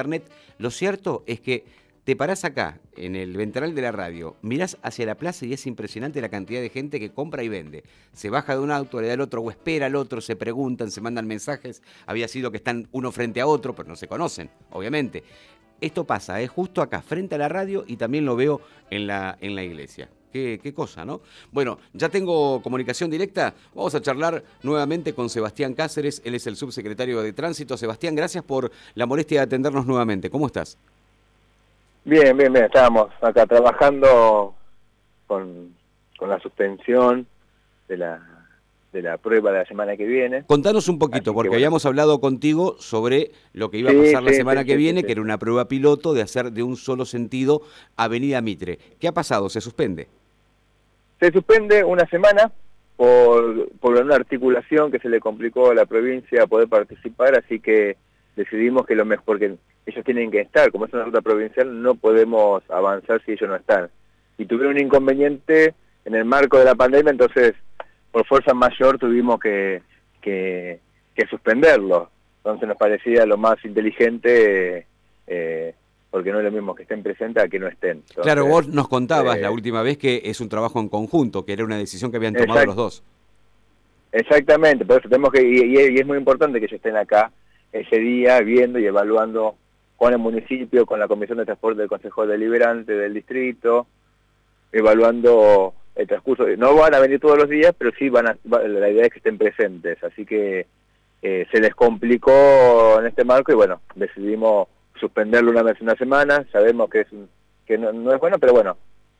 internet. Lo cierto es que te parás acá, en el ventanal de la radio, mirás hacia la plaza y es impresionante la cantidad de gente que compra y vende. Se baja de un auto, le da al otro o espera al otro, se preguntan, se mandan mensajes. Había sido que están uno frente a otro, pero no se conocen, obviamente. Esto pasa, es justo acá, frente a la radio y también lo veo en la, en la iglesia. Qué, qué, cosa, ¿no? Bueno, ya tengo comunicación directa. Vamos a charlar nuevamente con Sebastián Cáceres. Él es el subsecretario de Tránsito. Sebastián, gracias por la molestia de atendernos nuevamente. ¿Cómo estás? Bien, bien, bien. Estábamos acá trabajando con, con la suspensión de la, de la prueba de la semana que viene. Contanos un poquito, Así porque bueno. habíamos hablado contigo sobre lo que iba a pasar sí, la semana sí, que viene, que era una prueba piloto de hacer de un solo sentido Avenida Mitre. ¿Qué ha pasado? ¿Se suspende? Se suspende una semana por, por una articulación que se le complicó a la provincia poder participar, así que decidimos que lo mejor, porque ellos tienen que estar, como es una ruta provincial, no podemos avanzar si ellos no están. Y tuvieron un inconveniente en el marco de la pandemia, entonces por fuerza mayor tuvimos que, que, suspenderlo. Entonces nos parecía lo más inteligente eh, porque no es lo mismo que estén presentes a que no estén. Entonces, claro, vos nos contabas eh, la última vez que es un trabajo en conjunto, que era una decisión que habían tomado exact, los dos. Exactamente, por eso tenemos que, y, y, es muy importante que ellos estén acá ese día viendo y evaluando con el municipio, con la Comisión de Transporte del Consejo Deliberante del Distrito, evaluando el transcurso. No van a venir todos los días, pero sí van a, la idea es que estén presentes, así que eh, se les complicó en este marco y bueno, decidimos suspenderlo una vez en una semana, sabemos que es que no, no, es bueno, pero bueno,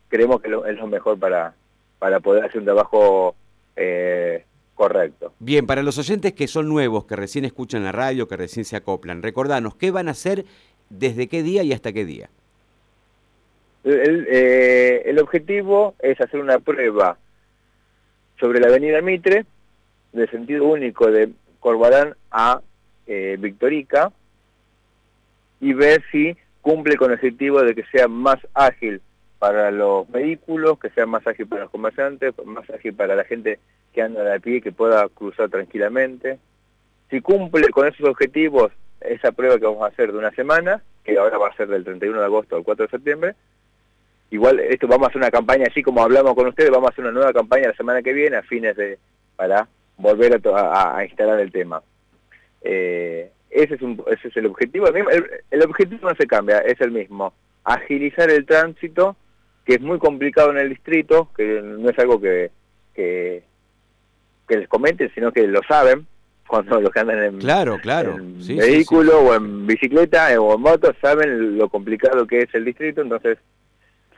creemos que lo, es lo mejor para, para poder hacer un trabajo eh, correcto. Bien, para los oyentes que son nuevos, que recién escuchan la radio, que recién se acoplan, recordanos, ¿qué van a hacer desde qué día y hasta qué día? El, eh, el objetivo es hacer una prueba sobre la avenida Mitre, de sentido único de Corbalán a eh, Victorica, y ver si cumple con el objetivo de que sea más ágil para los vehículos, que sea más ágil para los comerciantes, más ágil para la gente que anda a pie, que pueda cruzar tranquilamente. Si cumple con esos objetivos, esa prueba que vamos a hacer de una semana, que ahora va a ser del 31 de agosto al 4 de septiembre, igual esto vamos a hacer una campaña, así como hablamos con ustedes, vamos a hacer una nueva campaña la semana que viene, a fines de, para volver a, instalar el tema. Eh, ese es, un, ese es el objetivo. El, el, objetivo no se cambia, es el mismo. Agilizar el tránsito, que es muy complicado en el distrito, que no es algo que, que, que les comenten, sino que lo saben cuando los que andan en, claro, claro. en sí, vehículo sí, sí. o en bicicleta o en moto, saben lo complicado que es el distrito, entonces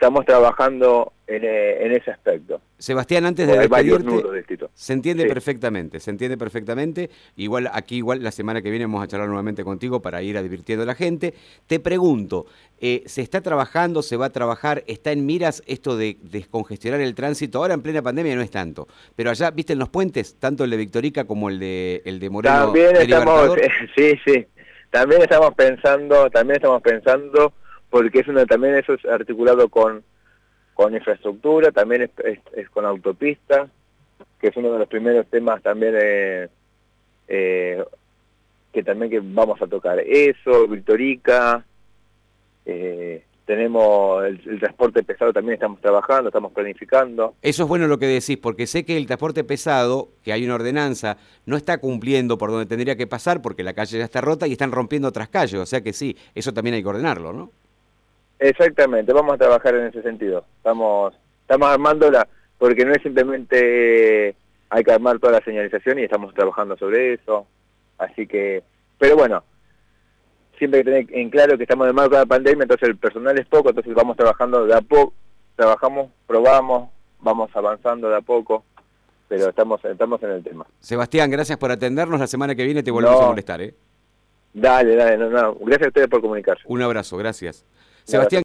estamos trabajando en, eh, en, ese aspecto. Sebastián, antes de despedirte, se entiende sí. perfectamente, se entiende perfectamente. Igual aquí, igual la semana que viene vamos a charlar nuevamente contigo para ir advirtiendo a la gente. Te pregunto, eh, ¿se está trabajando, se va a trabajar, está en miras esto de descongestionar el tránsito? Ahora en plena pandemia no es tanto, pero allá, ¿viste en los puentes, tanto el de Victorica como el de, el de Moreno? También estamos, sí, sí, también estamos pensando, también estamos pensando porque es una, también eso es articulado con, con infraestructura, también es, con autopista, que es uno de los primeros temas también eh, eh, que también que vamos a tocar. Eso, Victorica, eh, tenemos el, el, transporte pesado también estamos trabajando, estamos planificando. Eso es bueno lo que decís, porque sé que el transporte pesado, que hay una ordenanza, no está cumpliendo por donde tendría que pasar porque la calle ya está rota y están rompiendo otras calles, o sea que sí, eso también hay que ordenarlo, ¿no? Exactamente, vamos a trabajar en ese sentido. Estamos estamos armándola porque no es simplemente hay que armar toda la señalización y estamos trabajando sobre eso. Así que, pero bueno, siempre hay que tener en claro que estamos en marco de la pandemia, entonces el personal es poco, entonces vamos trabajando de a poco, trabajamos, probamos, vamos avanzando de a poco, pero estamos, estamos en el tema. Sebastián, gracias por atendernos, la semana que viene te volvemos no. a molestar, ¿eh? Dale, dale, no, no, gracias a ustedes por comunicarse. Un abrazo, gracias. Sebastián